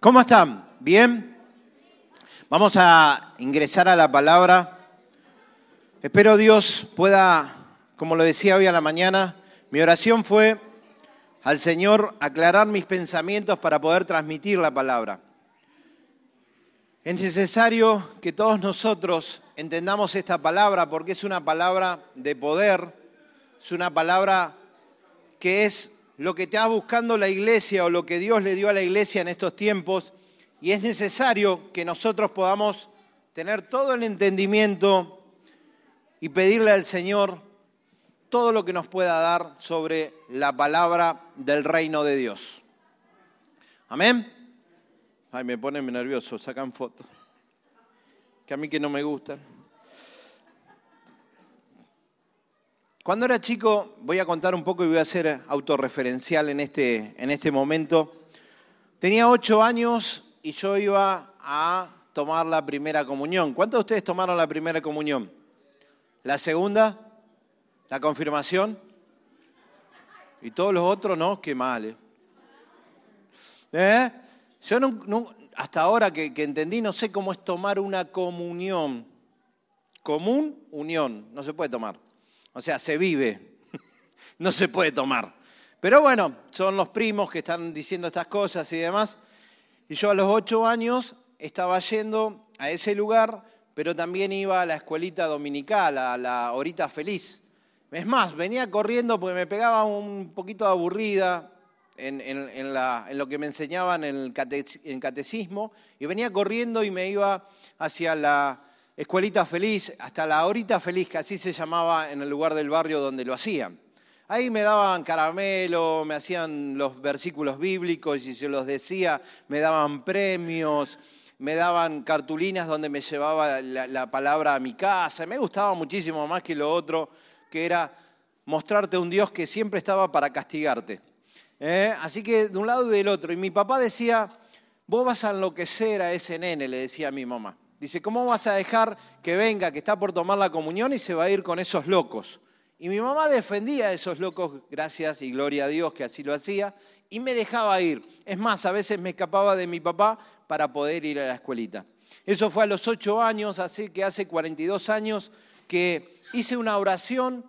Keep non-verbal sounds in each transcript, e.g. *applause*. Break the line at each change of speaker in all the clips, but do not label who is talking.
¿Cómo están? ¿Bien? Vamos a ingresar a la palabra. Espero Dios pueda, como lo decía hoy a la mañana, mi oración fue al Señor aclarar mis pensamientos para poder transmitir la palabra. Es necesario que todos nosotros entendamos esta palabra porque es una palabra de poder, es una palabra que es lo que está buscando la iglesia o lo que Dios le dio a la iglesia en estos tiempos y es necesario que nosotros podamos tener todo el entendimiento y pedirle al Señor todo lo que nos pueda dar sobre la palabra del reino de Dios. Amén. Ay, me ponen nervioso, sacan fotos. Que a mí que no me gustan. Cuando era chico, voy a contar un poco y voy a ser autorreferencial en este, en este momento. Tenía ocho años y yo iba a tomar la primera comunión. ¿Cuántos de ustedes tomaron la primera comunión? ¿La segunda? ¿La confirmación? Y todos los otros, no, qué mal. ¿eh? ¿Eh? Yo hasta ahora que, que entendí, no sé cómo es tomar una comunión. Común, unión, no se puede tomar. O sea, se vive, *laughs* no se puede tomar. Pero bueno, son los primos que están diciendo estas cosas y demás. Y yo a los ocho años estaba yendo a ese lugar, pero también iba a la escuelita dominical, a la horita feliz. Es más, venía corriendo porque me pegaba un poquito aburrida en, lo que me enseñaban en el catecismo, y venía corriendo y me iba hacia la Escuelita Feliz, hasta la Horita Feliz, que así se llamaba en el lugar del barrio donde lo hacían. Ahí me daban caramelo, me hacían los versículos bíblicos y se los decía, me daban premios, me daban cartulinas donde me llevaba la, palabra a mi casa. Me gustaba muchísimo más que lo otro, que era mostrarte un Dios que siempre estaba para castigarte. ¿Eh? Así que de un lado y del otro. Y mi papá decía, vos vas a enloquecer a ese nene, le decía a mi mamá. Dice, ¿cómo vas a dejar que venga, que está por tomar la comunión y se va a ir con esos locos? Y mi mamá defendía a esos locos, gracias y gloria a Dios que así lo hacía, y me dejaba ir. Es más, a veces me escapaba de mi papá para poder ir a la escuelita. Eso fue a los ocho años, así que hace 42 años que hice una oración,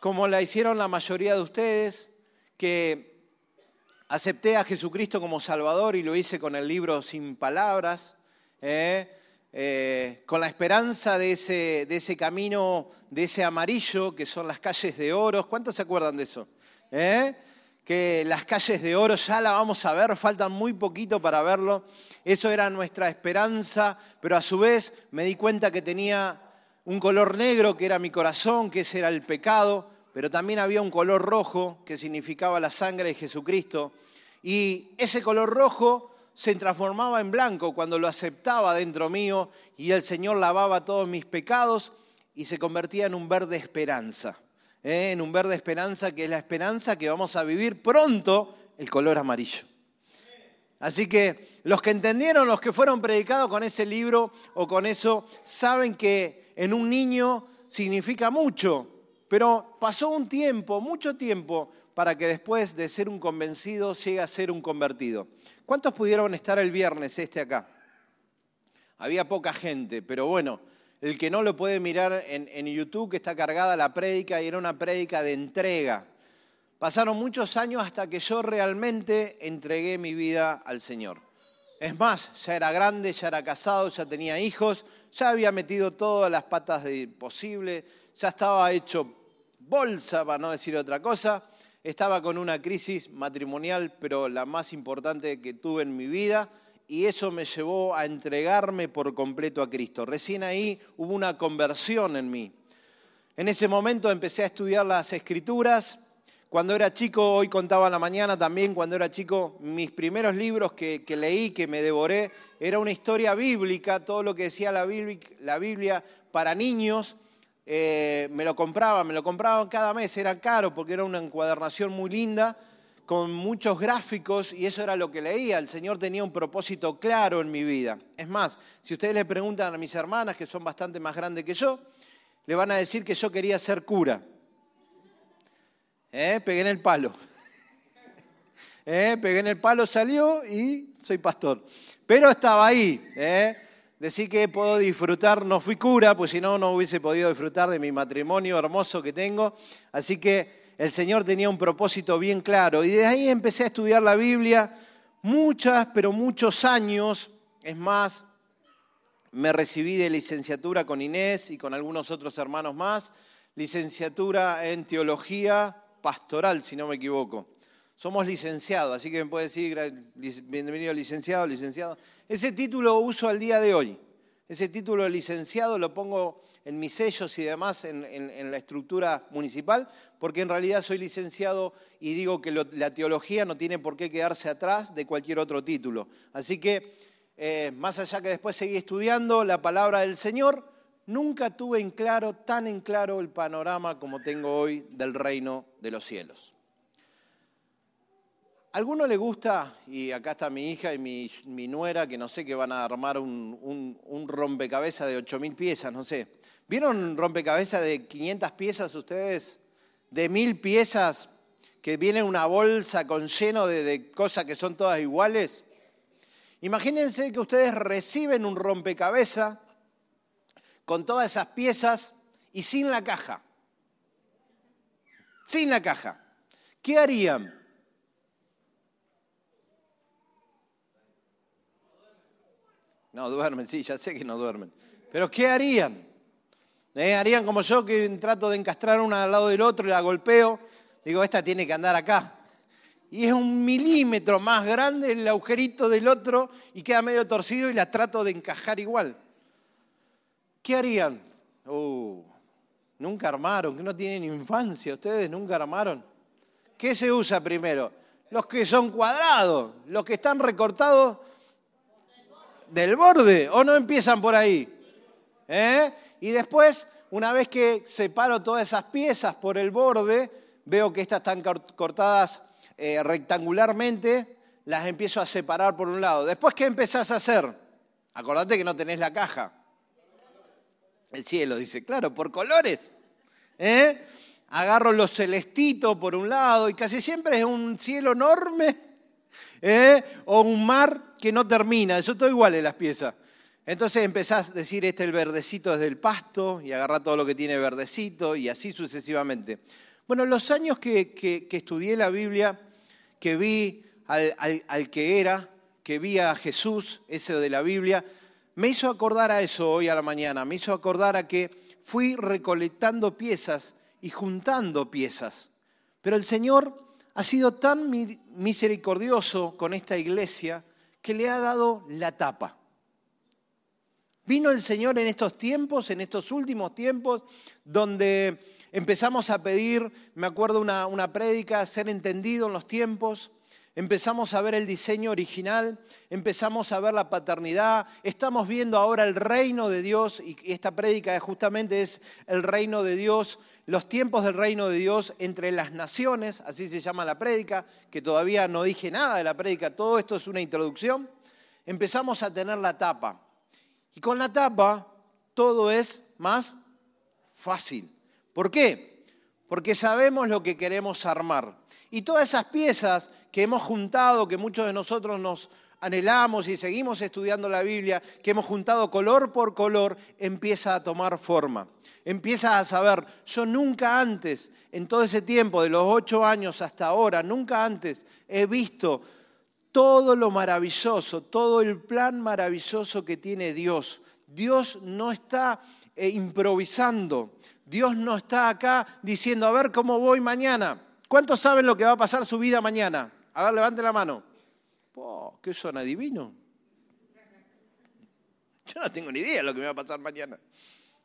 como la hicieron la mayoría de ustedes, que acepté a Jesucristo como Salvador y lo hice con el libro Sin Palabras. ¿eh? Eh, con la esperanza de ese, de ese camino, de ese amarillo, que son las calles de oro. ¿Cuántos se acuerdan de eso? ¿Eh? Que las calles de oro ya la vamos a ver, faltan muy poquito para verlo. Eso era nuestra esperanza, pero a su vez me di cuenta que tenía un color negro, que era mi corazón, que ese era el pecado, pero también había un color rojo, que significaba la sangre de Jesucristo. Y ese color rojo se transformaba en blanco cuando lo aceptaba dentro mío y el Señor lavaba todos mis pecados y se convertía en un verde esperanza. ¿eh? En un verde esperanza que es la esperanza que vamos a vivir pronto el color amarillo. Así que los que entendieron, los que fueron predicados con ese libro o con eso, saben que en un niño significa mucho, pero pasó un tiempo, mucho tiempo, para que después de ser un convencido llegue a ser un convertido. ¿Cuántos pudieron estar el viernes este acá? Había poca gente, pero bueno, el que no lo puede mirar en, YouTube, que está cargada la prédica, y era una prédica de entrega. Pasaron muchos años hasta que yo realmente entregué mi vida al Señor. Es más, ya era grande, ya era casado, ya tenía hijos, ya había metido todas las patas de posible, ya estaba hecho bolsa, para no decir otra cosa estaba con una crisis matrimonial, pero la más importante que tuve en mi vida, y eso me llevó a entregarme por completo a Cristo. Recién ahí hubo una conversión en mí. En ese momento empecé a estudiar las escrituras. Cuando era chico, hoy contaba la mañana también, cuando era chico, mis primeros libros que, leí, que me devoré, era una historia bíblica, todo lo que decía la Biblia para niños eh, me lo compraban, me lo compraban cada mes, era caro porque era una encuadernación muy linda, con muchos gráficos y eso era lo que leía. El Señor tenía un propósito claro en mi vida. Es más, si ustedes le preguntan a mis hermanas, que son bastante más grandes que yo, le van a decir que yo quería ser cura. ¿Eh? Pegué en el palo. *laughs* ¿eh? pegué en el palo, salió y soy pastor. Pero estaba ahí. ¿eh? Decir que puedo disfrutar, no fui cura, pues si no, no hubiese podido disfrutar de mi matrimonio hermoso que tengo. Así que el Señor tenía un propósito bien claro. Y de ahí empecé a estudiar la Biblia muchas, pero muchos años. Es más, me recibí de licenciatura con Inés y con algunos otros hermanos más. Licenciatura en teología pastoral, si no me equivoco. Somos licenciados, así que me puede decir bienvenido licenciado, licenciado. Ese título uso al día de hoy. Ese título de licenciado lo pongo en mis sellos y demás en, la estructura municipal, porque en realidad soy licenciado y digo que la teología no tiene por qué quedarse atrás de cualquier otro título. Así que, eh, más allá que después seguí estudiando la palabra del Señor, nunca tuve en claro, tan en claro el panorama como tengo hoy del reino de los cielos. ¿Alguno le gusta, y acá está mi hija y mi, nuera, que no sé, que van a armar un, un rompecabezas de 8.000 piezas, no sé. ¿Vieron un rompecabezas de 500 piezas ustedes? De 1.000 piezas, que viene una bolsa con lleno de, de cosas que son todas iguales. Imagínense que ustedes reciben un rompecabezas con todas esas piezas y sin la caja. Sin la caja. ¿Qué harían? No duermen, sí, ya sé que no duermen. Pero ¿qué harían? ¿Eh? Harían como yo que trato de encastrar una al lado del otro y la golpeo. Digo, esta tiene que andar acá. Y es un milímetro más grande el agujerito del otro y queda medio torcido y la trato de encajar igual. ¿Qué harían? Uh, nunca armaron, que no tienen infancia, ustedes nunca armaron. ¿Qué se usa primero? Los que son cuadrados, los que están recortados del borde, o no empiezan por ahí. ¿Eh? Y después, una vez que separo todas esas piezas por el borde, veo que estas están cortadas eh, rectangularmente, las empiezo a separar por un lado. Después, ¿qué empezás a hacer? Acordate que no tenés la caja. El cielo dice, claro, por colores. ¿Eh? Agarro los celestitos por un lado y casi siempre es un cielo enorme ¿eh? o un mar que no termina, eso todo igual en las piezas. Entonces empezás a decir, este el verdecito es del pasto, y agarrar todo lo que tiene verdecito, y así sucesivamente. Bueno, los años que, estudié la Biblia, que vi al, al, que era, que vi a Jesús, ese de la Biblia, me hizo acordar a eso hoy a la mañana, me hizo acordar a que fui recolectando piezas y juntando piezas. Pero el Señor ha sido tan misericordioso con esta iglesia que le ha dado la tapa. Vino el Señor en estos tiempos, en estos últimos tiempos, donde empezamos a pedir, me acuerdo una, una prédica, ser entendido en los tiempos, empezamos a ver el diseño original, empezamos a ver la paternidad, estamos viendo ahora el reino de Dios, y esta prédica justamente es el reino de Dios los tiempos del reino de Dios entre las naciones, así se llama la prédica, que todavía no dije nada de la prédica, todo esto es una introducción, empezamos a tener la tapa. Y con la tapa todo es más fácil. ¿Por qué? Porque sabemos lo que queremos armar. Y todas esas piezas que hemos juntado, que muchos de nosotros nos anhelamos y seguimos estudiando la Biblia, que hemos juntado color por color, empieza a tomar forma. Empieza a saber, yo nunca antes, en todo ese tiempo, de los ocho años hasta ahora, nunca antes he visto todo lo maravilloso, todo el plan maravilloso que tiene Dios. Dios no está eh, improvisando, Dios no está acá diciendo, a ver cómo voy mañana. ¿Cuántos saben lo que va a pasar su vida mañana? A ver, levante la mano. Oh, ¿Qué son adivinos? Yo no tengo ni idea de lo que me va a pasar mañana.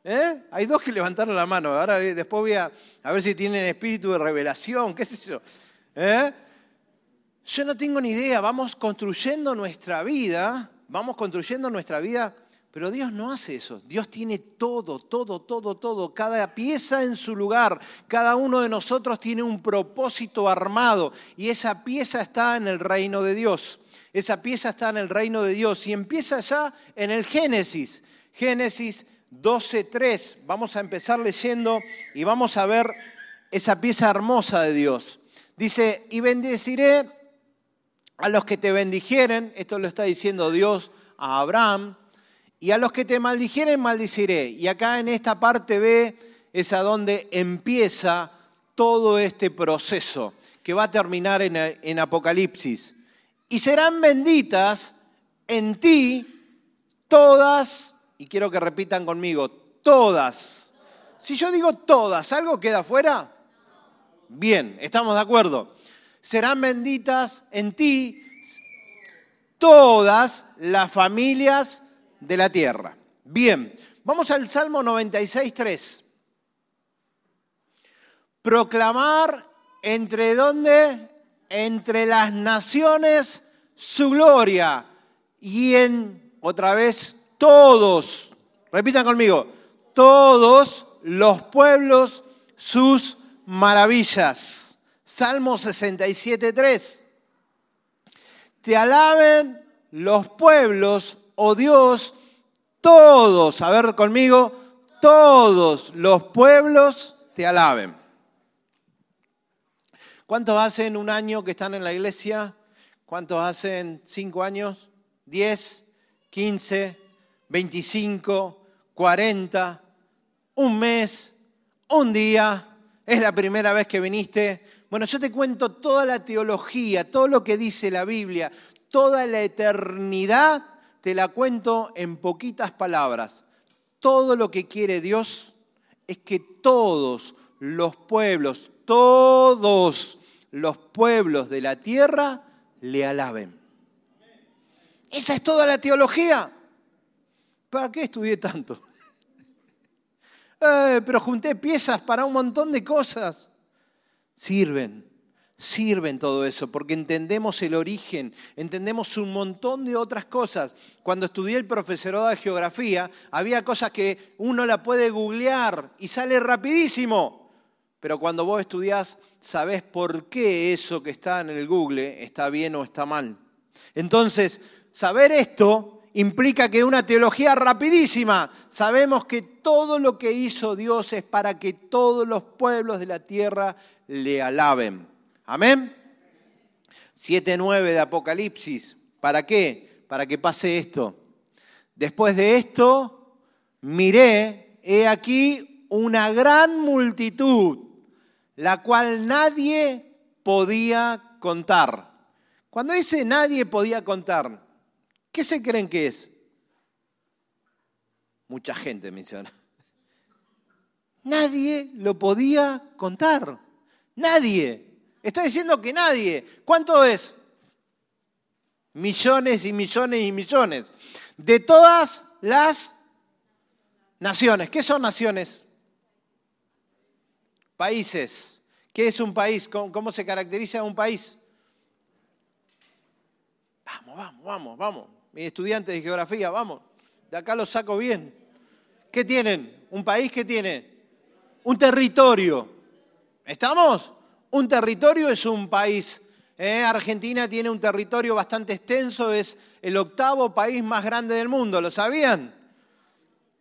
¿Eh? Hay dos que levantaron la mano. Ahora eh, después voy a, ver si tienen espíritu de revelación. ¿Qué es eso? ¿Eh? Yo no tengo ni idea. Vamos construyendo nuestra vida. Vamos construyendo nuestra vida. Pero Dios no hace eso. Dios tiene todo, todo, todo, todo. Cada pieza en su lugar. Cada uno de nosotros tiene un propósito armado. Y esa pieza está en el reino de Dios. Esa pieza está en el reino de Dios y empieza ya en el Génesis. Génesis 12.3. Vamos a empezar leyendo y vamos a ver esa pieza hermosa de Dios. Dice, y bendeciré a los que te bendijeren, esto lo está diciendo Dios a Abraham, y a los que te maldijeren maldiciré. Y acá en esta parte B es a donde empieza todo este proceso que va a terminar en, en Apocalipsis. Y serán benditas en ti todas, y quiero que repitan conmigo, todas. Si yo digo todas, ¿algo queda fuera? Bien, estamos de acuerdo. Serán benditas en ti todas las familias de la tierra. Bien, vamos al Salmo 96, 3. Proclamar entre dónde? Entre las naciones su gloria y en, otra vez, todos, repitan conmigo, todos los pueblos sus maravillas. Salmo 67, 3. Te alaben los pueblos, oh Dios, todos, a ver conmigo, todos los pueblos te alaben. ¿Cuántos hacen un año que están en la iglesia? ¿Cuántos hacen cinco años? ¿Diez? ¿Quince? ¿Veinticinco? ¿Cuarenta? ¿Un mes? ¿Un día? ¿Es la primera vez que viniste? Bueno, yo te cuento toda la teología, todo lo que dice la Biblia, toda la eternidad, te la cuento en poquitas palabras. Todo lo que quiere Dios es que todos los pueblos, todos los pueblos de la tierra le alaben. Esa es toda la teología. ¿Para qué estudié tanto? *laughs* Eh, pero junté piezas para un montón de cosas. Sirven, sirven todo eso, porque entendemos el origen, entendemos un montón de otras cosas. Cuando estudié el profesorado de geografía, había cosas que uno la puede googlear y sale rapidísimo. Pero cuando vos estudiás sabés por qué eso que está en el Google está bien o está mal. Entonces, saber esto implica que una teología rapidísima. Sabemos que todo lo que hizo Dios es para que todos los pueblos de la tierra le alaben. Amén. 7.9 de Apocalipsis. ¿Para qué? Para que pase esto. Después de esto, miré, he aquí una gran multitud la cual nadie podía contar. Cuando dice nadie podía contar, ¿qué se creen que es? Mucha gente menciona. Nadie lo podía contar. Nadie. Está diciendo que nadie. ¿Cuánto es? Millones y millones y millones. De todas las naciones. ¿Qué son naciones? Países. ¿Qué es un país? ¿Cómo, se caracteriza un país? Vamos, vamos, vamos, vamos. Mis estudiantes de geografía, vamos. De acá lo saco bien. ¿Qué tienen? ¿Un país qué tiene? Un territorio. ¿Estamos? Un territorio es un país. ¿eh? Argentina tiene un territorio bastante extenso, es el octavo país más grande del mundo. ¿Lo sabían?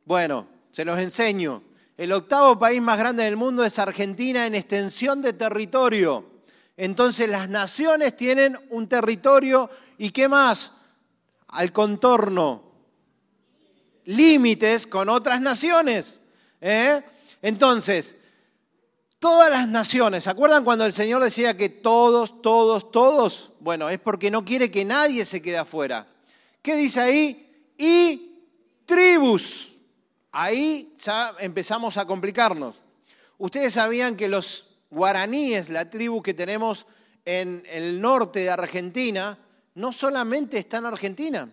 Bueno, se los enseño. El octavo país más grande del mundo es Argentina en extensión de territorio. Entonces las naciones tienen un territorio y qué más? Al contorno, límites con otras naciones. ¿eh? Entonces, todas las naciones, ¿se acuerdan cuando el Señor decía que todos, todos, todos? Bueno, es porque no quiere que nadie se quede afuera. ¿Qué dice ahí? Y tribus. Ahí ya empezamos a complicarnos. Ustedes sabían que los guaraníes, la tribu que tenemos en el norte de Argentina, no solamente está en Argentina,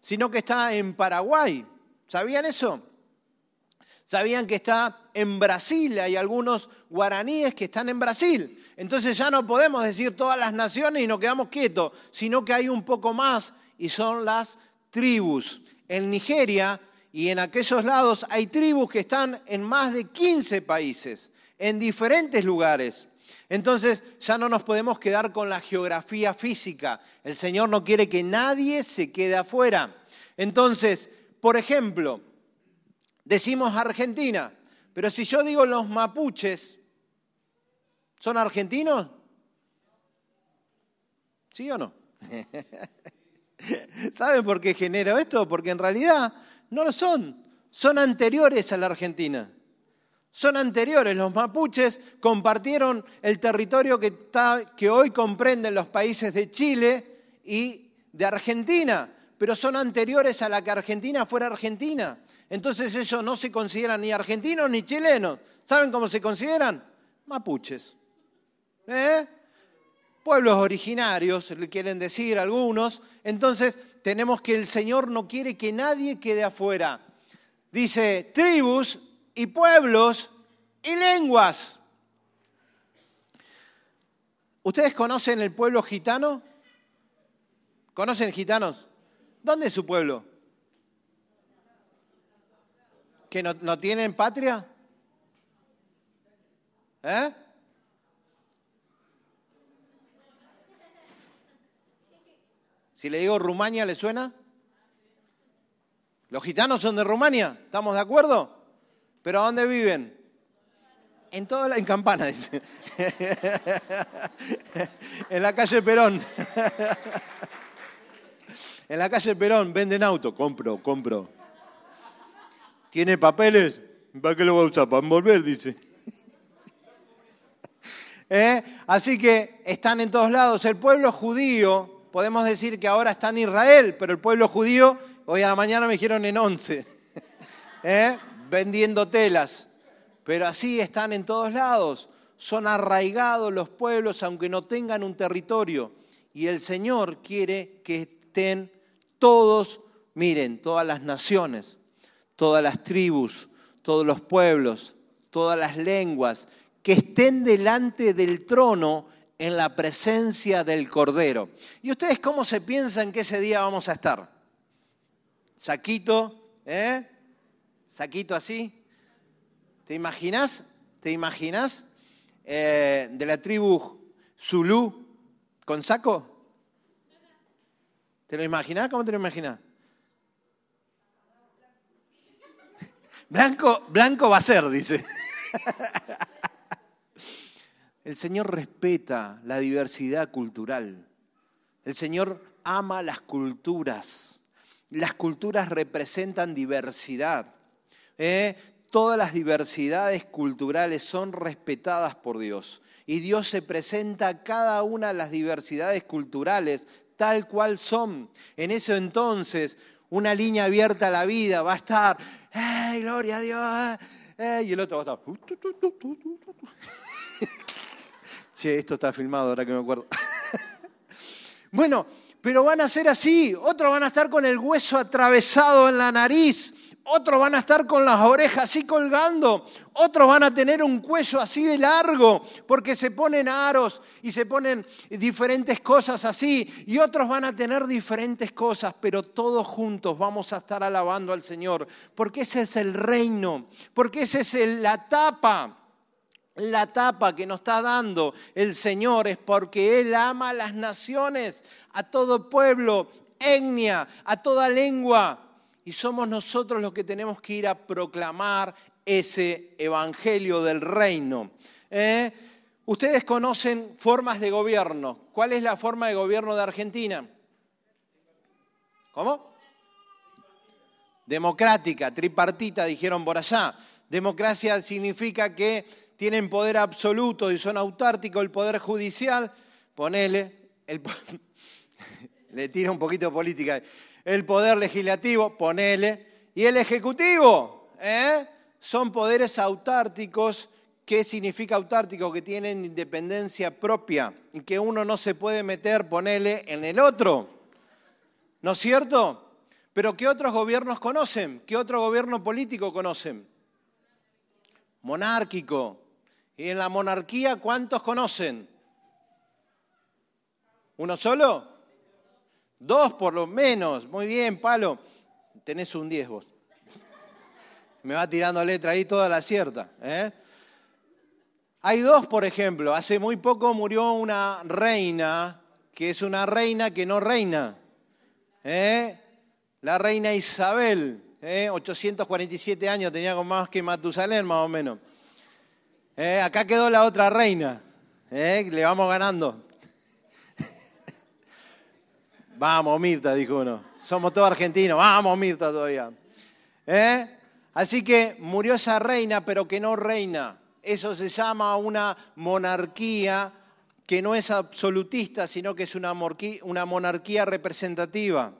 sino que está en Paraguay. ¿Sabían eso? Sabían que está en Brasil, hay algunos guaraníes que están en Brasil. Entonces ya no podemos decir todas las naciones y nos quedamos quietos, sino que hay un poco más y son las tribus. En Nigeria y en aquellos lados hay tribus que están en más de 15 países, en diferentes lugares. Entonces ya no nos podemos quedar con la geografía física. El Señor no quiere que nadie se quede afuera. Entonces, por ejemplo, decimos Argentina, pero si yo digo los mapuches, ¿son argentinos? ¿Sí o no? *laughs* ¿Saben por qué genero esto? Porque en realidad no lo son. Son anteriores a la Argentina. Son anteriores. Los mapuches compartieron el territorio que, hoy comprenden los países de Chile y de Argentina, pero son anteriores a la que Argentina fuera Argentina. Entonces ellos no se consideran ni argentinos ni chilenos. ¿Saben cómo se consideran? Mapuches. ¿Eh? Pueblos originarios, le quieren decir algunos. Entonces tenemos que el Señor no quiere que nadie quede afuera. Dice tribus y pueblos y lenguas. ¿Ustedes conocen el pueblo gitano? ¿Conocen gitanos? ¿Dónde es su pueblo? ¿Que no, tienen patria? ¿Eh? Si le digo Rumania, ¿le suena? Los gitanos son de Rumania, ¿estamos de acuerdo? ¿Pero a dónde viven? En toda la, en Campana, dice. *laughs* en la calle Perón. *laughs* en la calle Perón venden auto. Compro, compro. ¿Tiene papeles? ¿Para qué lo va a usar? Para envolver, dice. *laughs* ¿Eh? Así que están en todos lados. El pueblo judío, podemos decir que ahora está en Israel, pero el pueblo judío Hoy a la mañana me dijeron en 11, *laughs* ¿eh? vendiendo telas. Pero así están en todos lados. Son arraigados los pueblos aunque no tengan un territorio. Y el Señor quiere que estén todos, miren, todas las naciones, todas las tribus, todos los pueblos, todas las lenguas, que estén delante del trono en la presencia del Cordero. ¿Y ustedes cómo se piensan que ese día vamos a estar? saquito, ¿eh? Saquito así. ¿Te imaginas? ¿Te imaginas? Eh, de la tribu Zulu con saco. ¿Te lo imaginas? ¿Cómo te lo imaginas? Blanco, blanco va a ser, dice. *laughs* El Señor respeta la diversidad cultural. El Señor ama las culturas. Las culturas representan diversidad. ¿eh? Todas las diversidades culturales son respetadas por Dios. Y Dios se presenta a cada una de las diversidades culturales tal cual son. En eso entonces, una línea abierta a la vida va a estar, ¡ay, gloria a Dios! Eh", y el otro va a estar, che, esto está filmado ahora que me acuerdo. *laughs* bueno, pero van a ser así. Otros van a estar con el hueso atravesado en la nariz. Otros van a estar con las orejas así colgando. Otros van a tener un cuello así de largo porque se ponen aros y se ponen diferentes cosas así. Y otros van a tener diferentes cosas, pero todos juntos vamos a estar alabando al Señor. Porque ese es el reino. Porque esa es la tapa la tapa que nos está dando el Señor es porque Él ama a las naciones, a todo pueblo, etnia, a toda lengua. Y somos nosotros los que tenemos que ir a proclamar ese evangelio del reino. ¿Eh? Ustedes conocen formas de gobierno. ¿Cuál es la forma de gobierno de Argentina? ¿Cómo? Democrática, tripartita, dijeron por allá. Democracia significa que tienen poder absoluto y son autárticos, el poder judicial, ponele, *laughs* le tira un poquito de política, el poder legislativo, ponele, y el ejecutivo, ¿eh? son poderes autárticos. ¿Qué significa autártico? Que tienen independencia propia y que uno no se puede meter, ponele, en el otro. ¿No es cierto? Pero ¿qué otros gobiernos conocen? ¿Qué otro gobierno político conocen? Monárquico, ¿Y en la monarquía cuántos conocen? ¿Uno solo? Dos por lo menos. Muy bien, Palo. Tenés un 10 vos. Me va tirando letra ahí toda la cierta. ¿eh? Hay dos, por ejemplo. Hace muy poco murió una reina, que es una reina que no reina. ¿eh? La reina Isabel, 847 ¿eh? años, tenía más que Matusalén más o menos. Eh, acá quedó la otra reina. Eh, le vamos ganando. *laughs* Vamos, Mirta, dijo uno. Somos todos argentinos. Vamos, Mirta, todavía. ¿Eh? Así que murió esa reina, pero que no reina. Eso se llama una monarquía que no es absolutista, sino que es una monarquía representativa.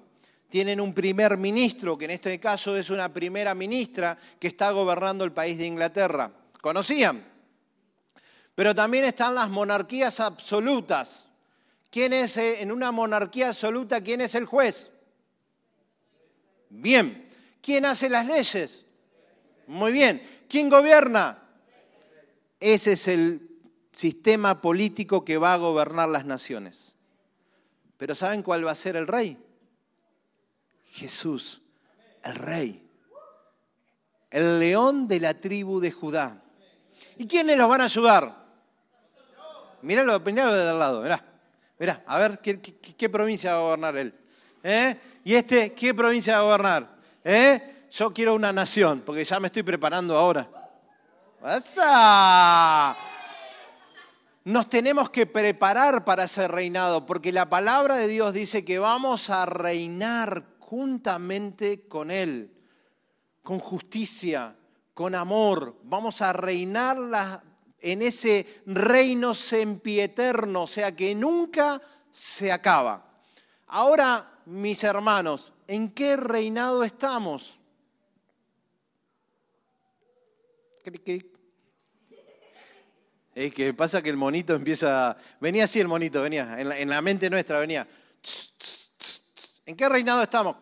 Tienen un primer ministro, que en este caso es una primera ministra que está gobernando el país de Inglaterra. ¿Conocían? Pero también están las monarquías absolutas. ¿Quién es eh, en una monarquía absoluta? ¿Quién es el juez? Bien. ¿Quién hace las leyes? Muy bien. ¿Quién gobierna? Ese es el sistema político que va a gobernar las naciones. Pero ¿saben cuál va a ser el rey? Jesús, el rey. El león de la tribu de Judá. ¿Y quiénes los van a ayudar? Míralo, míralo de al lado, mirá. Mirá, a ver, ¿qué, provincia va a gobernar él? ¿Eh? ¿Y este qué provincia va a gobernar? ¿Eh? Yo quiero una nación, porque ya me estoy preparando ahora. Nos tenemos que preparar para ese reinado, porque la palabra de Dios dice que vamos a reinar juntamente con Él, con justicia, con amor. Vamos a reinar en ese reino sempieterno, o sea que nunca se acaba. Ahora, mis hermanos, ¿en qué reinado estamos? Es que pasa que el monito empieza. Venía así el monito, venía. En la, mente nuestra venía. ¿En qué reinado estamos?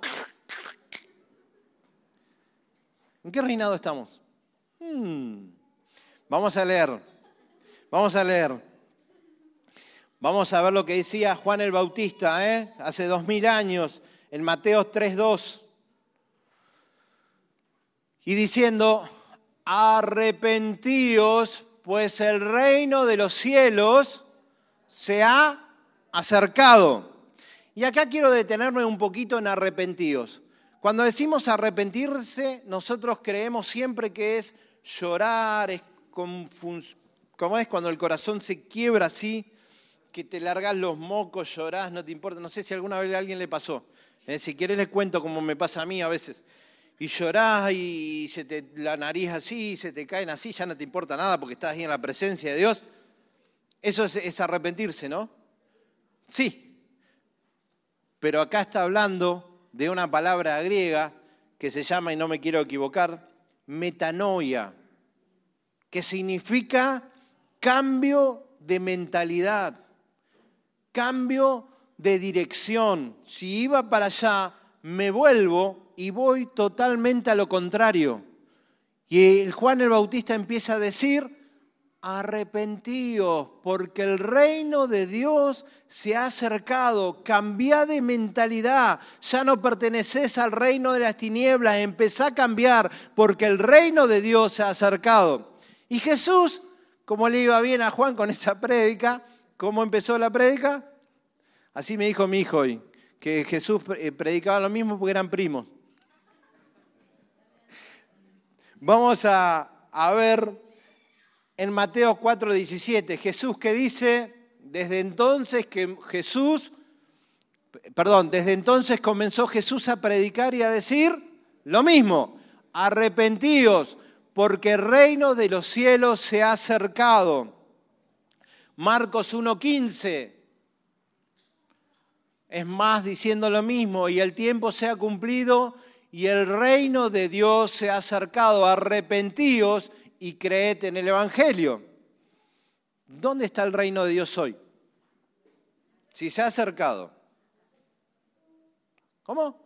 ¿En qué reinado estamos? Hmm. Vamos a leer. Vamos a leer. Vamos a ver lo que decía Juan el Bautista, ¿eh? hace dos mil años, en Mateo 3.2. Y diciendo, arrepentíos, pues el reino de los cielos se ha acercado. Y acá quiero detenerme un poquito en arrepentíos. Cuando decimos arrepentirse, nosotros creemos siempre que es llorar, es como es cuando el corazón se quiebra así, que te largas los mocos, llorás, no te importa. No sé si alguna vez a alguien le pasó. Eh, si quieres les cuento como me pasa a mí a veces. Y llorás y se te, la nariz así, se te caen así, ya no te importa nada porque estás ahí en la presencia de Dios. Eso es, arrepentirse, ¿no? Sí. Pero acá está hablando de una palabra griega que se llama, y no me quiero equivocar, metanoia, que significa cambio de mentalidad cambio de dirección. Si iba para allá, me vuelvo y voy totalmente a lo contrario. Y el Juan el Bautista empieza a decir, arrepentíos, porque el reino de Dios se ha acercado, cambia de mentalidad, ya no perteneces al reino de las tinieblas, empezá a cambiar, porque el reino de Dios se ha acercado. Y Jesús, como le iba bien a Juan con esa prédica, ¿Cómo empezó la prédica? Así me dijo mi hijo hoy, que Jesús eh, predicaba lo mismo porque eran primos. Vamos a, ver en Mateo 4:17, Jesús que dice, desde entonces que Jesús, perdón, desde entonces comenzó Jesús a predicar y a decir lo mismo, arrepentíos, porque el reino de los cielos se ha acercado. Marcos 1.15. Es más diciendo lo mismo, y el tiempo se ha cumplido y el reino de Dios se ha acercado. Arrepentíos y creed en el Evangelio. ¿Dónde está el reino de Dios hoy? Si se ha acercado. ¿Cómo?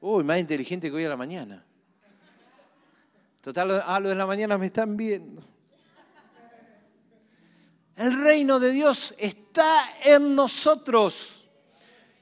Uy, más inteligente que hoy a la mañana. Total, a lo de la mañana me están viendo. El reino de Dios está en nosotros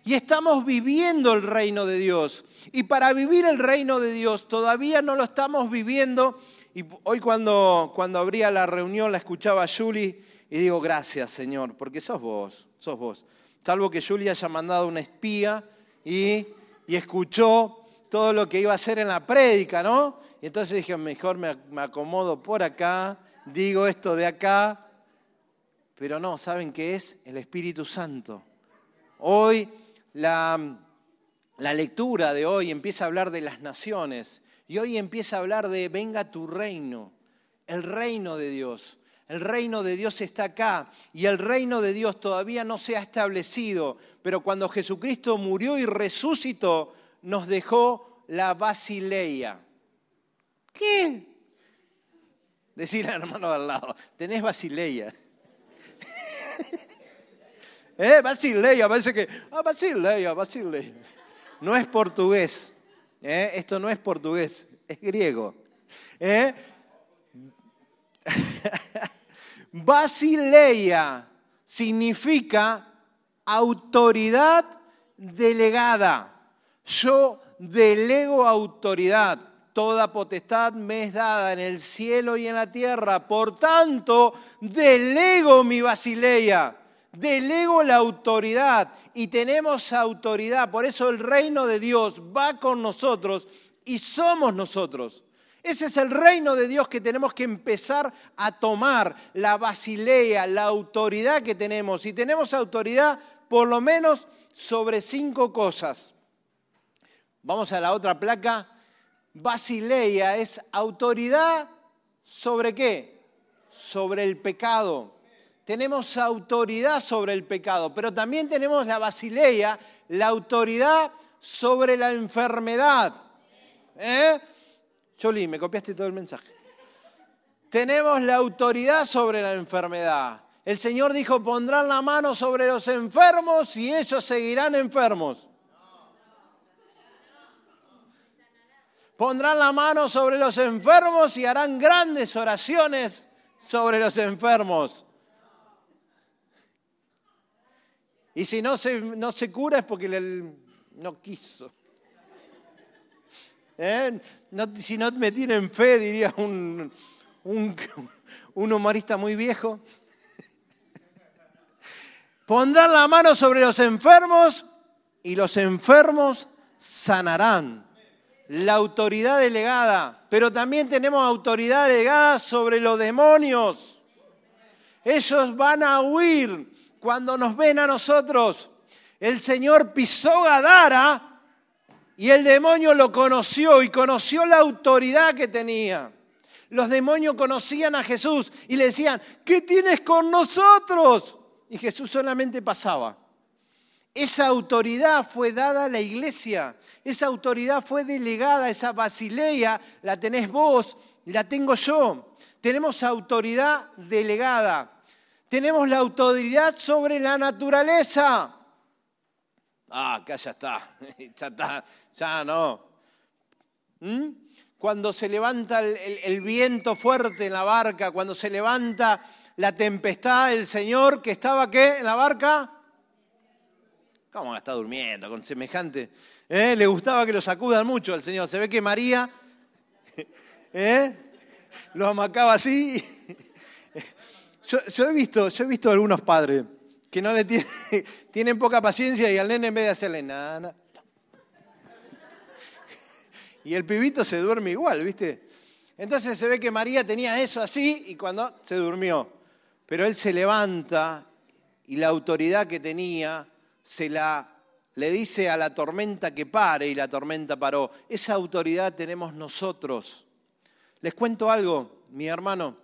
y estamos viviendo el reino de Dios. Y para vivir el reino de Dios todavía no lo estamos viviendo. Y hoy cuando, cuando abría la reunión la escuchaba Julie y digo, gracias Señor, porque sos vos, sos vos. Salvo que Julie haya mandado una espía y, y escuchó todo lo que iba a hacer en la prédica, ¿no? Y entonces dije, mejor me, acomodo por acá, digo esto de acá pero no, ¿saben qué es? El Espíritu Santo. Hoy la, la lectura de hoy empieza a hablar de las naciones y hoy empieza a hablar de venga tu reino, el reino de Dios. El reino de Dios está acá y el reino de Dios todavía no se ha establecido, pero cuando Jesucristo murió y resucitó, nos dejó la basileia. ¿Qué? Decir al hermano al lado, tenés basileia. *laughs* ¿Eh? Basileia, parece que, ah, basileia, basileia. No es portugués, ¿eh? esto no es portugués, es griego. ¿Eh? *laughs* Basileia significa autoridad delegada. Yo delego autoridad. Toda potestad me es dada en el cielo y en la tierra. Por tanto, delego mi basileia. Delego la autoridad y tenemos autoridad. Por eso el reino de Dios va con nosotros y somos nosotros. Ese es el reino de Dios que tenemos que empezar a tomar, la basilea, la autoridad que tenemos. Y tenemos autoridad por lo menos sobre cinco cosas. Vamos a la otra placa. Basileia es autoridad sobre qué? Sobre el pecado. Tenemos autoridad sobre el pecado, pero también tenemos la basileia, la autoridad sobre la enfermedad. ¿Eh? Choli, me copiaste todo el mensaje. Tenemos la autoridad sobre la enfermedad. El Señor dijo, pondrán la mano sobre los enfermos y ellos seguirán enfermos. Pondrán la mano sobre los enfermos y harán grandes oraciones sobre los enfermos. Y si no se, no se cura es porque él no quiso. ¿Eh? si no me tienen fe, diría un, un, humorista muy viejo. Pondrán la mano sobre los enfermos y los enfermos sanarán. La autoridad delegada, pero también tenemos autoridad delegada sobre los demonios. Ellos van a huir cuando nos ven a nosotros. El Señor pisó Gadara y el demonio lo conoció y conoció la autoridad que tenía. Los demonios conocían a Jesús y le decían, ¿qué tienes con nosotros? Y Jesús solamente pasaba. Esa autoridad fue dada a la iglesia, esa autoridad fue delegada, esa basileia la tenés vos, la tengo yo. Tenemos autoridad delegada, tenemos la autoridad sobre la naturaleza. Ah, acá ya está, *laughs* ya está, ya no. ¿Mm? Cuando se levanta el, viento fuerte en la barca, cuando se levanta la tempestad, el Señor que estaba qué en la barca, ¿cómo está durmiendo con semejante? ¿Eh? Le gustaba que lo sacudan mucho al Señor. Se ve que María *laughs* ¿eh? lo amacaba así. *laughs* Yo, he visto, yo he visto algunos padres que no le tienen, *laughs* poca paciencia y al nene en vez de hacerle nada, y el pibito se duerme igual, ¿viste? Entonces se ve que María tenía eso así y cuando se durmió. Pero él se levanta y la autoridad que tenía se la le dice a la tormenta que pare y la tormenta paró. Esa autoridad tenemos nosotros. Les cuento algo, mi hermano.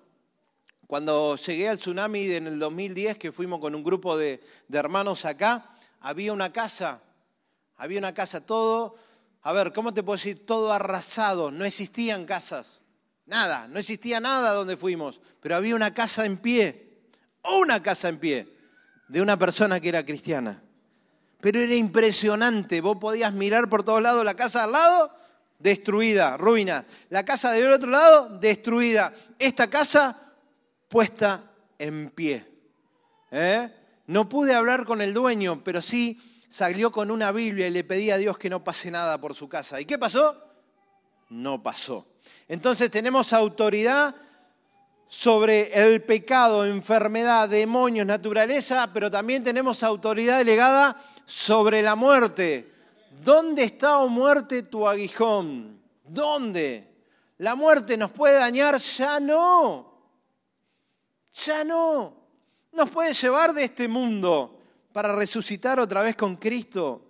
Cuando llegué al tsunami en el 2010, que fuimos con un grupo de, de hermanos acá, había una casa, había una casa todo a ver, ¿cómo te puedo decir? Todo arrasado, no existían casas, nada, no existía nada donde fuimos, pero había una casa en pie, una casa en pie, de una persona que era cristiana. Pero era impresionante, vos podías mirar por todos lados la casa al lado, destruida, ruina. La casa del otro lado, destruida. Esta casa puesta en pie. ¿Eh? No pude hablar con el dueño, pero sí salió con una Biblia y le pedía a Dios que no pase nada por su casa. ¿Y qué pasó? No pasó. Entonces tenemos autoridad sobre el pecado, enfermedad, demonios, naturaleza, pero también tenemos autoridad delegada sobre la muerte. ¿Dónde está, o oh muerte, tu aguijón? ¿Dónde? ¿La muerte nos puede dañar? Ya no. Ya no. Nos puede llevar de este mundo para resucitar otra vez con Cristo?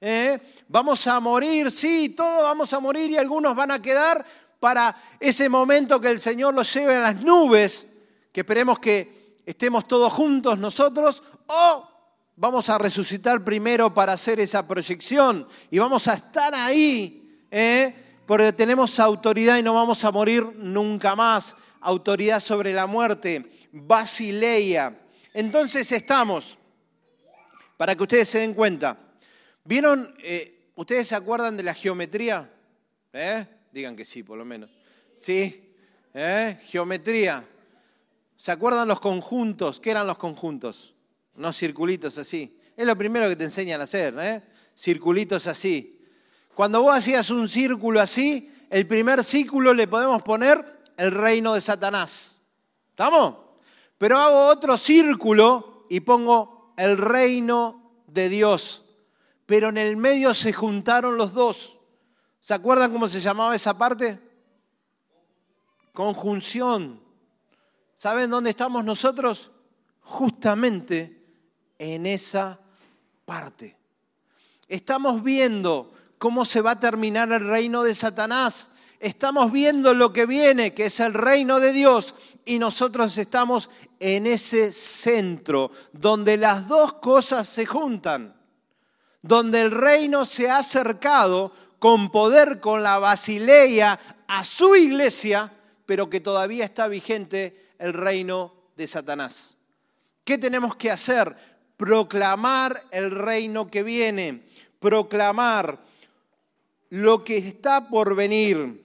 ¿eh? Vamos a morir, sí, todos vamos a morir y algunos van a quedar para ese momento que el Señor los lleve a las nubes, que esperemos que estemos todos juntos nosotros, o vamos a resucitar primero para hacer esa proyección y vamos a estar ahí, ¿eh? porque tenemos autoridad y no vamos a morir nunca más, autoridad sobre la muerte, Basileia. Entonces estamos, para que ustedes se den cuenta, ¿vieron, eh, ustedes se acuerdan de la geometría? ¿Eh? Digan que sí, por lo menos. ¿Sí? ¿Eh? Geometría. ¿Se acuerdan los conjuntos? ¿Qué eran los conjuntos? Unos circulitos así. Es lo primero que te enseñan a hacer, ¿eh? Circulitos así. Cuando vos hacías un círculo así, el primer círculo le podemos poner el reino de Satanás. ¿Estamos? Pero hago otro círculo y pongo el reino de Dios. Pero en el medio se juntaron los dos. ¿Se acuerdan cómo se llamaba esa parte? Conjunción. ¿Saben dónde estamos nosotros? Justamente en esa parte. Estamos viendo cómo se va a terminar el reino de Satanás estamos viendo lo que viene, que es el reino de Dios, y nosotros estamos en ese centro, donde las dos cosas se juntan, donde el reino se ha acercado con poder, con la basileia a su iglesia, pero que todavía está vigente el reino de Satanás. ¿Qué tenemos que hacer? Proclamar el reino que viene, proclamar lo que está por venir.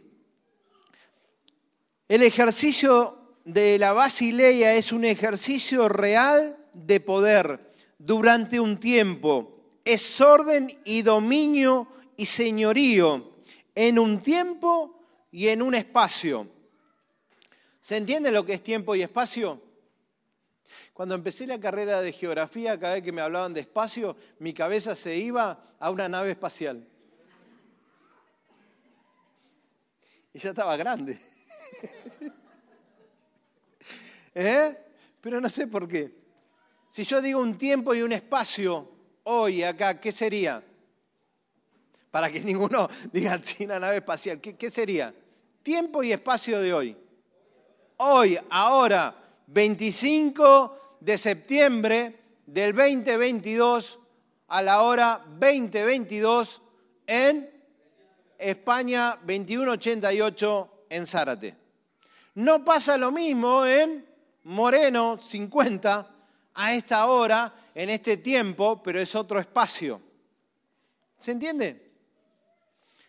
El ejercicio de la basileia es un ejercicio real de poder durante un tiempo. Es orden y dominio y señorío en un tiempo y en un espacio. ¿Se entiende lo que es tiempo y espacio? Cuando empecé la carrera de geografía, cada vez que me hablaban de espacio, mi cabeza se iba a una nave espacial. Y ya estaba grande. *laughs* ¿Eh? Pero no sé por qué. Si yo digo un tiempo y un espacio hoy acá, ¿qué sería? Para que *laughs* ninguno diga China nave espacial, ¿qué, ¿qué sería? Tiempo y espacio de hoy. Hoy, ahora, 25 de septiembre del 2022 a la hora 2022 en España 2188 en Zárate. No pasa lo mismo en Moreno 50 a esta hora, en este tiempo, pero es otro espacio. ¿Se entiende?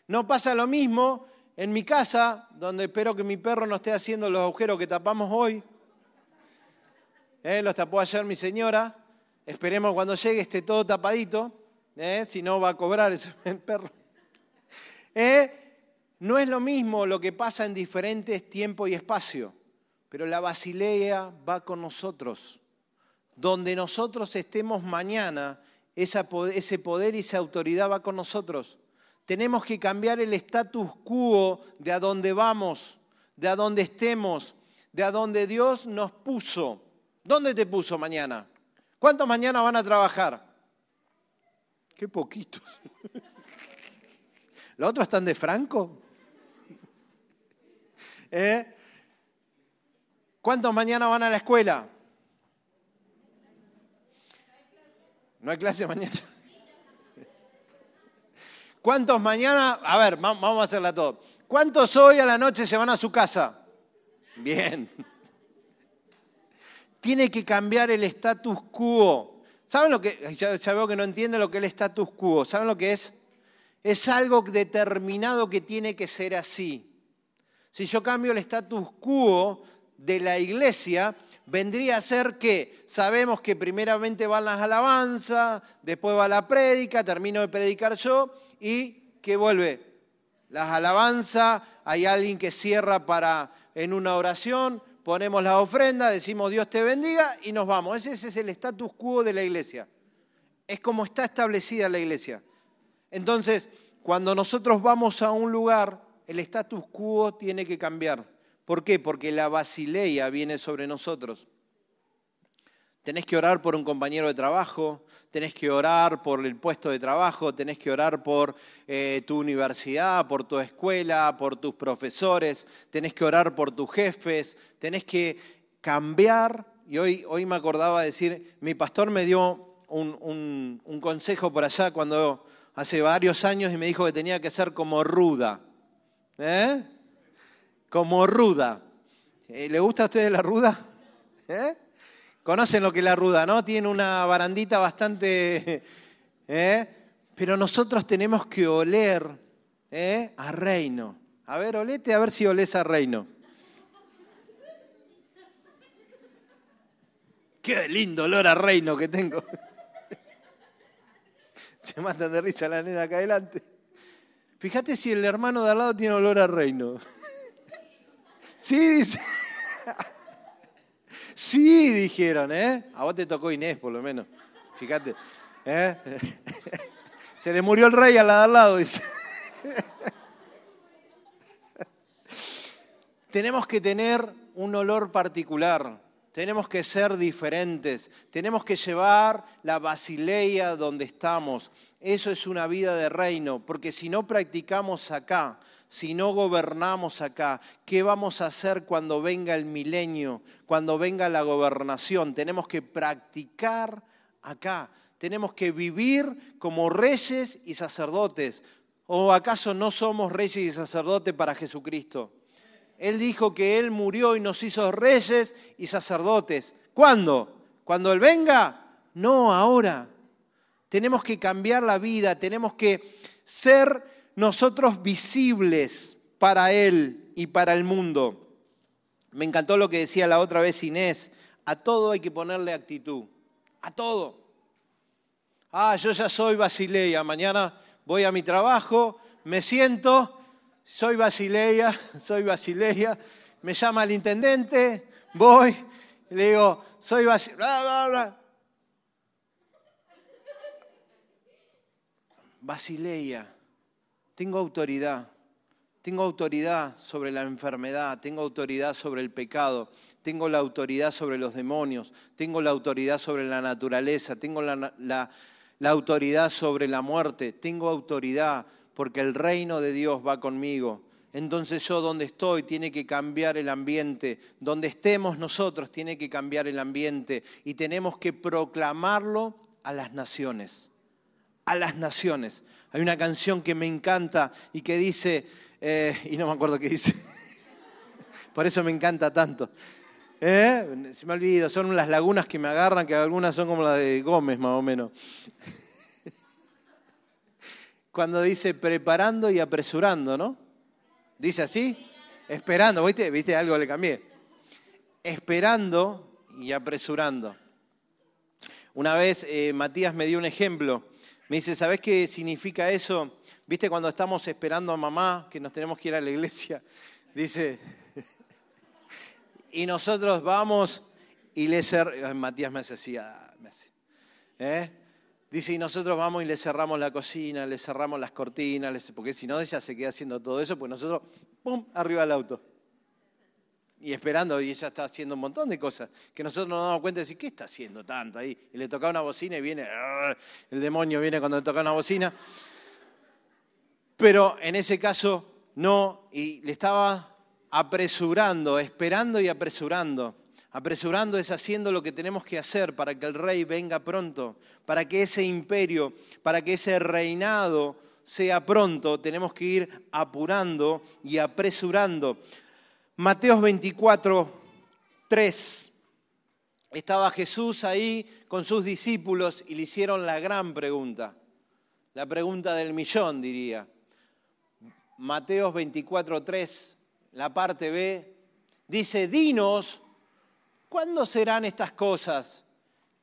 No pasa lo mismo en mi casa, donde espero que mi perro no esté haciendo los agujeros que tapamos hoy. ¿Eh? Los tapó ayer mi señora. Esperemos cuando llegue esté todo tapadito. ¿eh? Si no, va a cobrar ese *laughs* perro. ¿Eh? No es lo mismo lo que pasa en diferentes tiempos y espacio, pero la Basilea va con nosotros. Donde nosotros estemos mañana, ese poder y esa autoridad va con nosotros. Tenemos que cambiar el status quo de a dónde vamos, de a dónde estemos, de a dónde Dios nos puso. ¿Dónde te puso mañana? ¿Cuántos mañana van a trabajar? Qué poquitos. *laughs* ¿Los otros están de franco? *laughs* ¿Eh? ¿Cuántos mañana van a la escuela? ¿No hay clase mañana? *laughs* ¿Cuántos mañana? A ver, vamos a hacerla todo. ¿Cuántos hoy a la noche se van a su casa? Bien. Tiene que cambiar el status quo. ¿Saben lo que? Ya, ya veo que no entiende lo que es el status quo. ¿Saben lo que es? Es algo determinado que tiene que ser así. Si yo cambio el status quo de la iglesia, vendría a ser que sabemos que primeramente van las alabanzas, después va la prédica, termino de predicar yo y que vuelve las alabanzas, hay alguien que cierra para en una oración, ponemos la ofrenda, decimos Dios te bendiga y nos vamos. Ese es el status quo de la iglesia. Es como está establecida la iglesia. Entonces, cuando nosotros vamos a un lugar, el status quo tiene que cambiar. ¿Por qué? Porque la basileia viene sobre nosotros. Tenés que orar por un compañero de trabajo, tenés que orar por el puesto de trabajo, tenés que orar por eh, tu universidad, por tu escuela, por tus profesores, tenés que orar por tus jefes, tenés que cambiar. Y hoy, hoy me acordaba de decir, mi pastor me dio un, consejo por allá cuando hace varios años y me dijo que tenía que ser como ruda. ¿Eh? Como ruda. Eh, ¿Le gusta a ustedes la ruda? ¿Eh? Conocen lo que es la ruda, ¿no? Tiene una barandita bastante... *laughs* ¿eh? Pero nosotros tenemos que oler ¿eh? a reino. A ver, olete a ver si olés a reino. Qué lindo olor a reino que tengo. *laughs* Se matan de risa la nena acá adelante. Fíjate si el hermano de al lado tiene olor a reino. *laughs* Sí, dice. Sí, dijeron, ¿eh? A vos te tocó Inés, por lo menos. Fíjate. ¿eh? *laughs* Se le murió el rey al lado, dice. *laughs* Tenemos que tener un olor particular. Tenemos que ser diferentes. Tenemos que llevar la basileia donde estamos. Eso es una vida de reino, porque si no practicamos acá, si no gobernamos acá? ¿Qué vamos a hacer cuando venga el milenio, cuando venga la gobernación? Tenemos que practicar acá. Tenemos que vivir como reyes y sacerdotes. ¿O acaso no somos reyes y sacerdotes para Jesucristo? Él dijo que Él murió y nos hizo reyes y sacerdotes. ¿Cuándo? ¿Cuando Él venga? No, ahora. Tenemos que cambiar la vida, tenemos que ser nosotros visibles para Él y para el mundo. Me encantó lo que decía la otra vez Inés, a todo hay que ponerle actitud, a todo. Ah, yo ya soy Basileia, mañana voy a mi trabajo, me siento, soy Basileia, *laughs* soy Basileia, me llama el intendente, voy, le digo, soy Basileia. Basileia tengo autoridad. Tengo autoridad sobre la enfermedad, tengo autoridad sobre el pecado, tengo la autoridad sobre los demonios, tengo la autoridad sobre la naturaleza, tengo la, autoridad sobre la muerte, tengo autoridad porque el reino de Dios va conmigo. Entonces yo donde estoy tiene que cambiar el ambiente, donde estemos nosotros tiene que cambiar el ambiente. Y tenemos que proclamarlo a las naciones, a las naciones. Hay una canción que me encanta y que dice, eh, y no me acuerdo qué dice, *laughs* por eso me encanta tanto. ¿Eh? Se me olvido, son las lagunas que me agarran, que algunas son como las de Gómez más o menos. *laughs* Cuando dice preparando y apresurando, ¿no? Dice así, esperando, ¿viste? ¿Viste? Algo le cambié. Esperando y apresurando. Una vez eh, Matías me dio un ejemplo me dice, ¿sabes qué significa eso? ¿Viste cuando estamos esperando a mamá que nos tenemos que ir a la iglesia? *laughs* Dice, y nosotros vamos y le cerramos, Matías ah, me hace. ¿eh? Dice, y nosotros vamos y le cerramos la cocina, le cerramos las cortinas, porque si no ella se queda haciendo todo eso, pues nosotros, ¡pum!, arriba del auto y esperando, y ella está haciendo un montón de cosas, que nosotros nos damos cuenta de decir, ¿qué está haciendo tanto ahí? Y le toca una bocina y viene, el demonio viene cuando le toca una bocina. Pero en ese caso no, y le estaba apresurando, esperando y apresurando. Apresurando es haciendo lo que tenemos que hacer para que el rey venga pronto, para que ese imperio, para que ese reinado sea pronto, tenemos que ir apurando y apresurando. Mateos 24, 3. Estaba Jesús ahí con sus discípulos y le hicieron la gran pregunta, la pregunta del millón, diría. Mateos 24, 3, la parte B, dice, dinos, ¿cuándo serán estas cosas?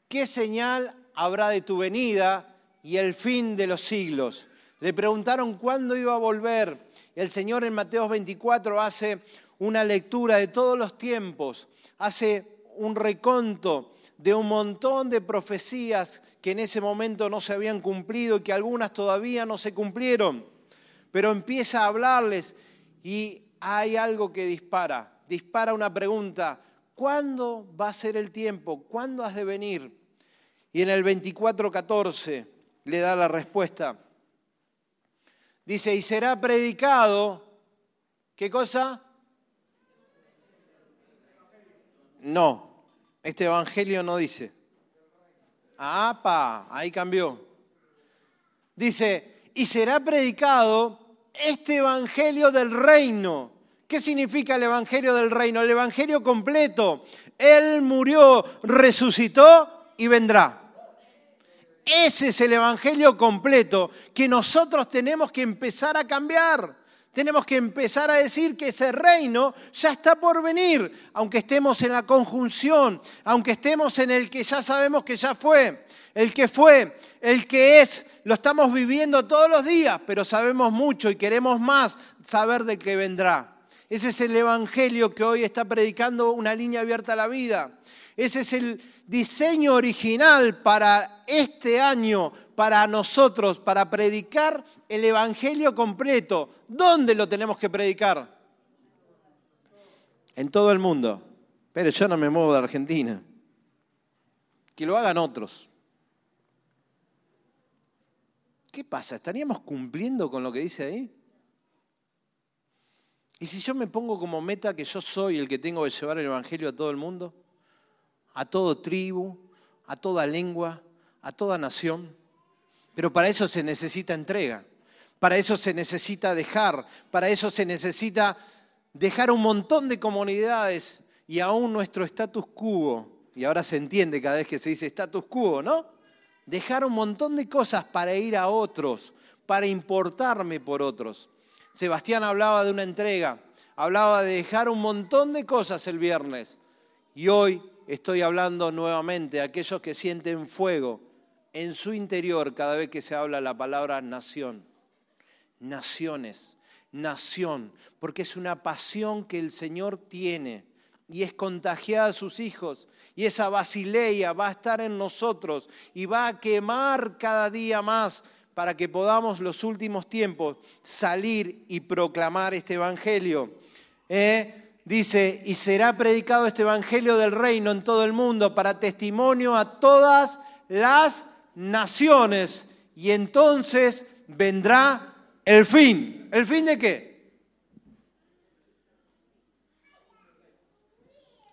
¿Qué señal habrá de tu venida y el fin de los siglos? Le preguntaron cuándo iba a volver. El Señor en Mateos 24 hace una lectura de todos los tiempos, hace un reconto de un montón de profecías que en ese momento no se habían cumplido y que algunas todavía no se cumplieron. Pero empieza a hablarles y hay algo que dispara, dispara una pregunta, ¿Cuándo va a ser el tiempo? ¿Cuándo has de venir? Y en el 24.14 le da la respuesta. Dice, y será predicado, ¿qué cosa? No, este evangelio no dice. ¡Apa! Ahí cambió. Dice, y será predicado este evangelio del reino. ¿Qué significa el evangelio del reino? El evangelio completo. Él murió, resucitó y vendrá. Ese es el evangelio completo que nosotros tenemos que empezar a cambiar. Tenemos que empezar a decir que ese reino ya está por venir, aunque estemos en la conjunción, aunque estemos en el que ya sabemos que ya fue, el que fue, el que es, lo estamos viviendo todos los días, pero sabemos mucho y queremos más saber de qué vendrá. Ese es el evangelio que hoy está predicando una línea abierta a la vida. Ese es el diseño original para este año, para nosotros, para predicar el Evangelio completo. ¿Dónde lo tenemos que predicar? En todo el mundo. Pero yo no me muevo de Argentina. Que lo hagan otros. ¿Qué pasa? ¿Estaríamos cumpliendo con lo que dice ahí? ¿Y si yo me pongo como meta que yo soy el que tengo que llevar el Evangelio a todo el mundo? a toda tribu, a toda lengua, a toda nación. Pero para eso se necesita entrega, para eso se necesita dejar, para eso se necesita dejar un montón de comunidades y aún nuestro status quo, y ahora se entiende cada vez que se dice status quo, ¿no? Dejar un montón de cosas para ir a otros, para importarme por otros. Sebastián hablaba de una entrega, hablaba de dejar un montón de cosas el viernes y hoy estoy hablando nuevamente a aquellos que sienten fuego en su interior cada vez que se habla la palabra nación. Naciones, nación, porque es una pasión que el Señor tiene y es contagiada a sus hijos. Y esa basileia va a estar en nosotros y va a quemar cada día más para que podamos los últimos tiempos salir y proclamar este Evangelio. ¿Eh? dice, y será predicado este Evangelio del reino en todo el mundo para testimonio a todas las naciones. Y entonces vendrá el fin. ¿El fin de qué?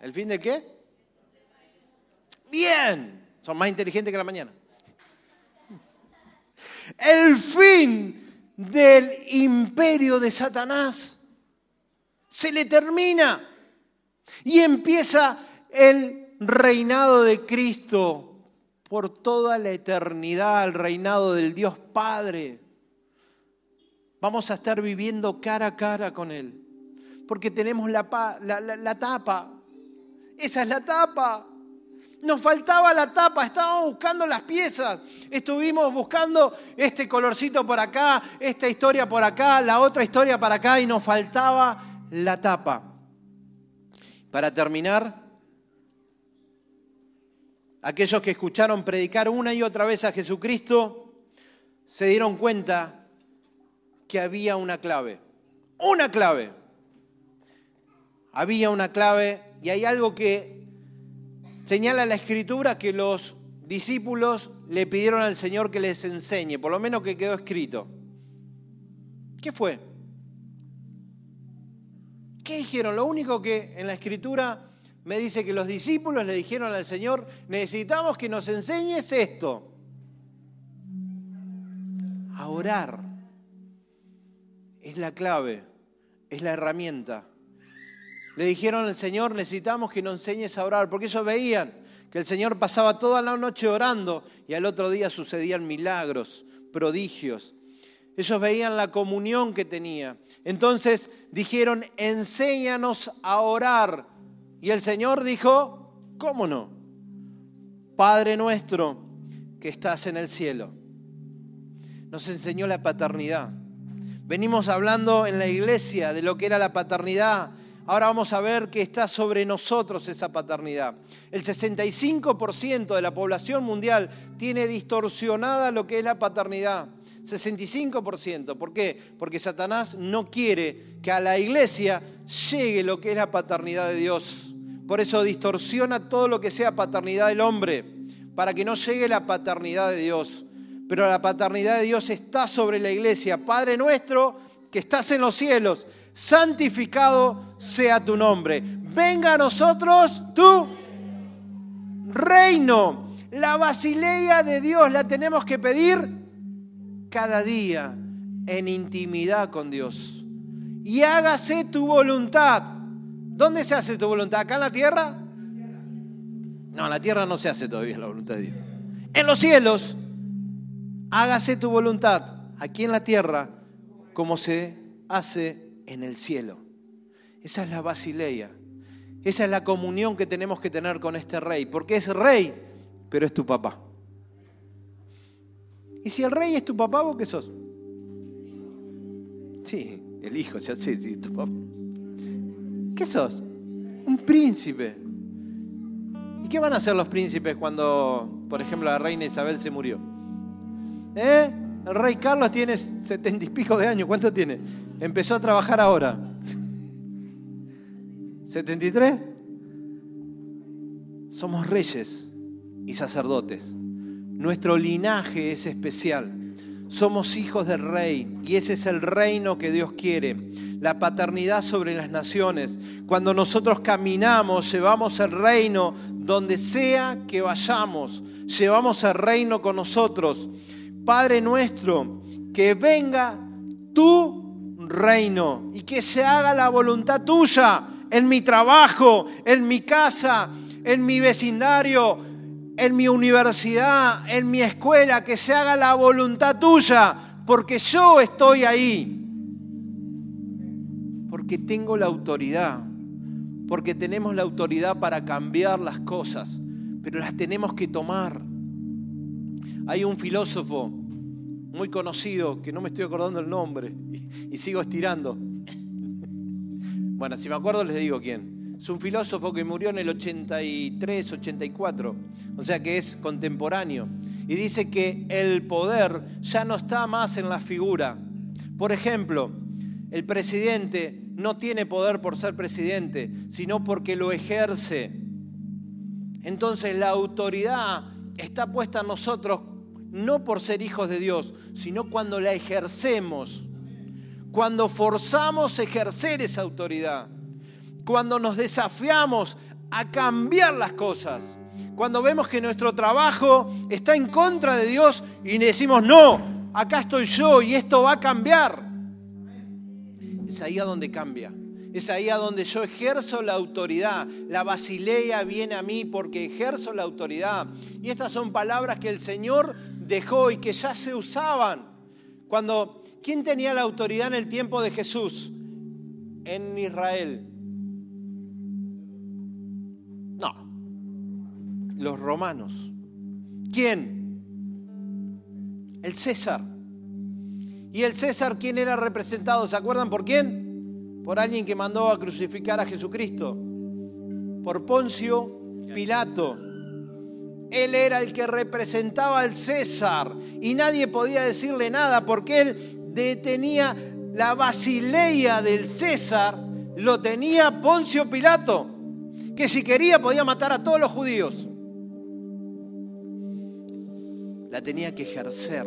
¿El fin de qué? Bien. Son más inteligentes que la mañana. El fin del imperio de Satanás se le termina y empieza el reinado de Cristo por toda la eternidad, el reinado del Dios Padre. Vamos a estar viviendo cara a cara con Él, porque tenemos la, la, tapa. Esa es la tapa. Nos faltaba la tapa, estábamos buscando las piezas, estuvimos buscando este colorcito por acá, esta historia por acá, la otra historia para acá y nos faltaba la tapa. Para terminar, aquellos que escucharon predicar una y otra vez a Jesucristo se dieron cuenta que había una clave. Una clave. Había una clave y hay algo que señala la escritura que los discípulos le pidieron al Señor que les enseñe, por lo menos que quedó escrito. ¿Qué fue? ¿Qué dijeron? Lo único que en la escritura me dice que los discípulos le dijeron al Señor, necesitamos que nos enseñes esto. A orar. Es la clave, es la herramienta. Le dijeron al Señor, necesitamos que nos enseñes a orar, porque ellos veían que el Señor pasaba toda la noche orando y al otro día sucedían milagros, prodigios. Ellos veían la comunión que tenía. Entonces dijeron, enséñanos a orar. Y el Señor dijo, ¿cómo no? Padre nuestro que estás en el cielo. Nos enseñó la paternidad. Venimos hablando en la iglesia de lo que era la paternidad. Ahora vamos a ver que está sobre nosotros esa paternidad. El 65% de la población mundial tiene distorsionada lo que es la paternidad. 65%. ¿Por qué? Porque Satanás no quiere que a la iglesia llegue lo que es la paternidad de Dios. Por eso distorsiona todo lo que sea paternidad del hombre, para que no llegue la paternidad de Dios. Pero la paternidad de Dios está sobre la iglesia. Padre nuestro que estás en los cielos, santificado sea tu nombre. Venga a nosotros tu reino. La basileia de Dios la tenemos que pedir cada día en intimidad con Dios. Y hágase tu voluntad. ¿Dónde se hace tu voluntad? ¿Acá en la tierra? No, en la tierra no se hace todavía la voluntad de Dios. En los cielos, hágase tu voluntad aquí en la tierra como se hace en el cielo. Esa es la basileia. Esa es la comunión que tenemos que tener con este rey, porque es rey, pero es tu papá. Y si el rey es tu papá, ¿vos qué sos? Sí, el hijo, ya sé, sí, tu papá. ¿Qué sos? Un príncipe. ¿Y qué van a hacer los príncipes cuando, por ejemplo, la reina Isabel se murió? ¿Eh? El rey Carlos tiene setenta y pico de años. ¿Cuánto tiene? Empezó a trabajar ahora. ¿73? Somos reyes y sacerdotes. Nuestro linaje es especial. Somos hijos del rey y ese es el reino que Dios quiere. La paternidad sobre las naciones. Cuando nosotros caminamos, llevamos el reino donde sea que vayamos. Llevamos el reino con nosotros. Padre nuestro, que venga tu reino y que se haga la voluntad tuya en mi trabajo, en mi casa, en mi vecindario, en mi universidad, en mi escuela, que se haga la voluntad tuya, porque yo estoy ahí. Porque tengo la autoridad, porque tenemos la autoridad para cambiar las cosas, pero las tenemos que tomar. Hay un filósofo muy conocido, que no me estoy acordando el nombre, y, sigo estirando. *laughs* Bueno, si me acuerdo les digo quién. Es un filósofo que murió en el 83, 84, o sea que es contemporáneo. Y dice que el poder ya no está más en la figura. Por ejemplo, el presidente no tiene poder por ser presidente, sino porque lo ejerce. Entonces la autoridad está puesta en nosotros no por ser hijos de Dios, sino cuando la ejercemos, cuando forzamos ejercer esa autoridad, cuando nos desafiamos a cambiar las cosas, cuando vemos que nuestro trabajo está en contra de Dios y decimos, no, acá estoy yo y esto va a cambiar. Es ahí a donde cambia. Es ahí a donde yo ejerzo la autoridad. La basileia viene a mí porque ejerzo la autoridad. Y estas son palabras que el Señor dejó y que ya se usaban. Cuando, ¿quién tenía la autoridad en el tiempo de Jesús en Israel? Los romanos. ¿Quién? El César. ¿Y el César quién era representado? ¿Se acuerdan por quién? Por alguien que mandó a crucificar a Jesucristo. Por Poncio Pilato. Él era el que representaba al César y nadie podía decirle nada porque él detenía la basileia del César, lo tenía Poncio Pilato, que si quería podía matar a todos los judíos. Tenía que ejercer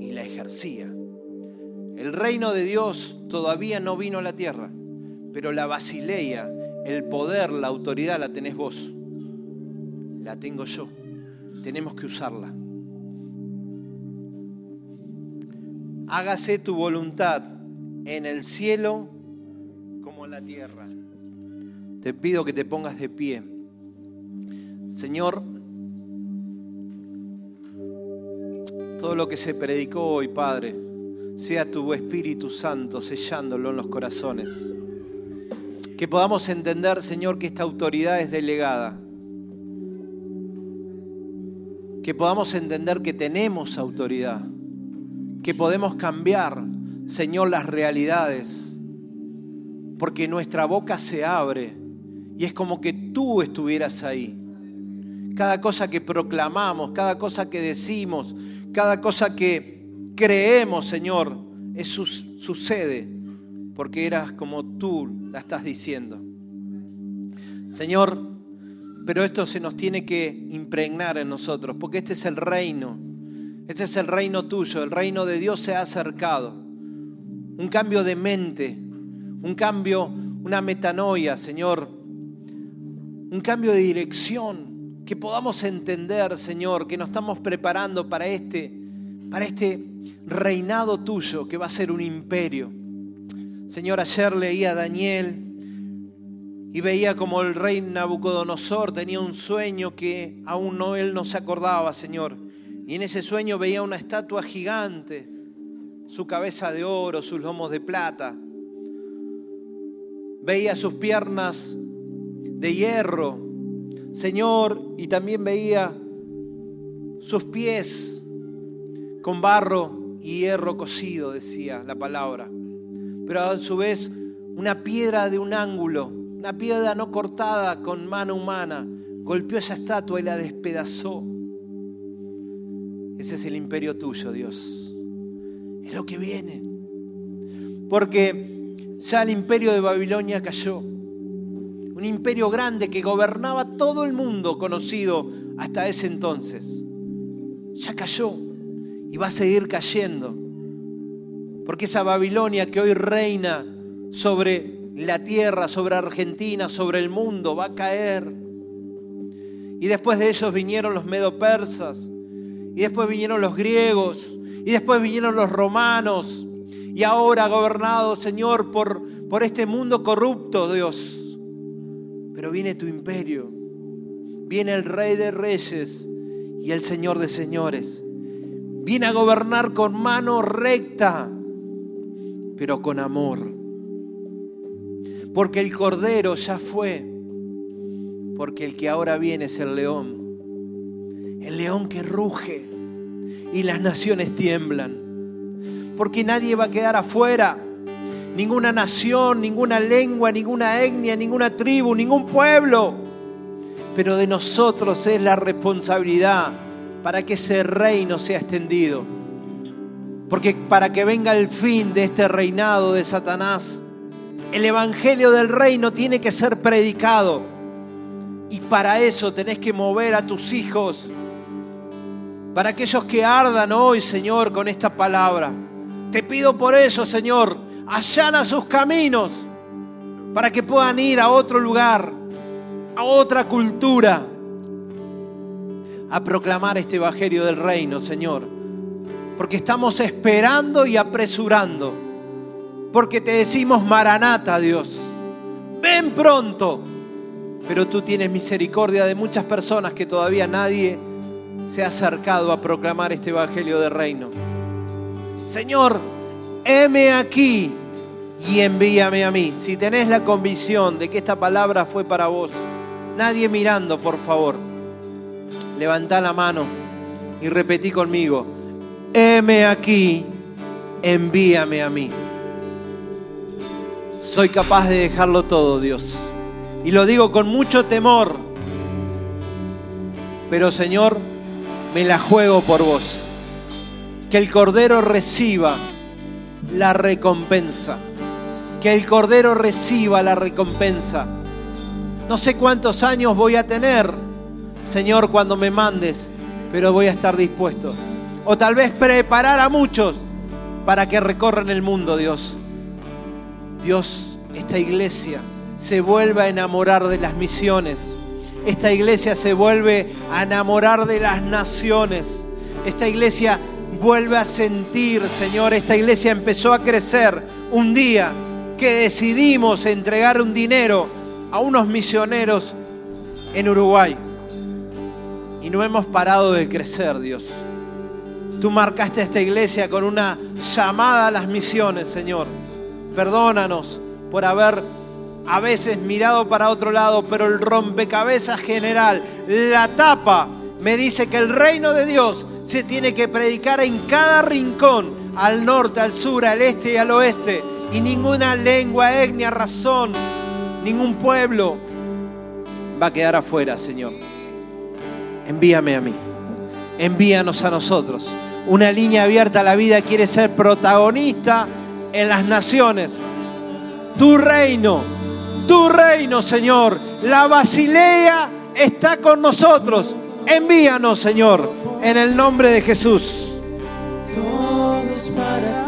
y la ejercía. El reino de Dios todavía no vino a la tierra, pero la basileia, el poder, la autoridad la tenés vos, la tengo yo tenemos que usarla. Hágase tu voluntad en el cielo como en la tierra. Te pido que te pongas de pie. Señor, todo lo que se predicó hoy, Padre, sea tu Espíritu Santo sellándolo en los corazones. Que podamos entender, Señor, que esta autoridad es delegada que podamos entender que tenemos autoridad, que podemos cambiar, Señor, las realidades, porque nuestra boca se abre y es como que tú estuvieras ahí. Cada cosa que proclamamos, cada cosa que decimos, cada cosa que creemos, Señor, sucede porque eras como tú la estás diciendo. Señor, pero esto se nos tiene que impregnar en nosotros, porque este es el reino, este es el reino tuyo, el reino de Dios se ha acercado. Un cambio de mente, un cambio, una metanoia, Señor, un cambio de dirección, que podamos entender, Señor, que nos estamos preparando para este, para este reinado tuyo, que va a ser un imperio. Señor, ayer leía a Daniel y veía como el rey Nabucodonosor tenía un sueño que aún no él no se acordaba, Señor. Y en ese sueño veía una estatua gigante, su cabeza de oro, sus lomos de plata. Veía sus piernas de hierro, Señor, y también veía sus pies con barro y hierro cocido, decía la palabra. Pero a su vez una piedra de un ángulo, una piedra no cortada con mano humana, golpeó esa estatua y la despedazó. Ese es el imperio tuyo, Dios. Es lo que viene. Porque ya el imperio de Babilonia cayó un imperio grande que gobernaba todo el mundo conocido hasta ese entonces. Ya cayó y va a seguir cayendo. Porque esa Babilonia que hoy reina sobre la tierra, sobre Argentina, sobre el mundo, va a caer. Y después de ellos vinieron los medo-persas, y después vinieron los griegos, y después vinieron los romanos, y ahora gobernado, Señor, por, por este mundo corrupto, Dios pero viene tu imperio. Viene el rey de reyes y el señor de señores. Viene a gobernar con mano recta, pero con amor. Porque el cordero ya fue. Porque el que ahora viene es el león. El león que ruge y las naciones tiemblan. Porque nadie va a quedar afuera ninguna nación, ninguna lengua, ninguna etnia, ninguna tribu, ningún pueblo. Pero de nosotros es la responsabilidad para que ese reino sea extendido. Porque para que venga el fin de este reinado de Satanás, el Evangelio del reino tiene que ser predicado. Y para eso tenés que mover a tus hijos. Para aquellos que ardan hoy, Señor, con esta palabra. Te pido por eso, Señor, allana sus caminos para que puedan ir a otro lugar, a otra cultura, a proclamar este Evangelio del Reino, Señor. Porque estamos esperando y apresurando. Porque te decimos, Maranata, Dios. Ven pronto. Pero tú tienes misericordia de muchas personas que todavía nadie se ha acercado a proclamar este Evangelio del Reino. Señor, heme aquí y envíame a mí. Si tenés la convicción de que esta palabra fue para vos, nadie mirando, por favor, levantá la mano y repetí conmigo, heme aquí, envíame a mí. Soy capaz de dejarlo todo, Dios. Y lo digo con mucho temor. Pero Señor, me la juego por vos. Que el Cordero reciba la recompensa que el Cordero reciba la recompensa. No sé cuántos años voy a tener, Señor, cuando me mandes, pero voy a estar dispuesto. O tal vez preparar a muchos para que recorran el mundo, Dios. Dios, esta iglesia se vuelve a enamorar de las misiones. Esta iglesia se vuelve a enamorar de las naciones. Esta iglesia vuelve a sentir, Señor, esta iglesia empezó a crecer un día que decidimos entregar un dinero a unos misioneros en Uruguay. Y no hemos parado de crecer, Dios. Tú marcaste esta iglesia con una llamada a las misiones, Señor. Perdónanos por haber a veces mirado para otro lado, pero el rompecabezas general, la tapa, me dice que el reino de Dios se tiene que predicar en cada rincón, al norte, al sur, al este y al oeste y ninguna lengua, etnia, razón, ningún pueblo va a quedar afuera, Señor. Envíame a mí. Envíanos a nosotros. Una línea abierta a la vida quiere ser protagonista en las naciones. Tu reino, tu reino, Señor. La Basilea está con nosotros. Envíanos, Señor, en el nombre de Jesús.
Todo para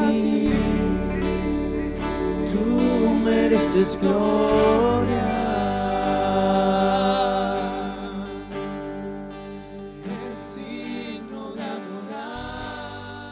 ti. Tú mereces gloria.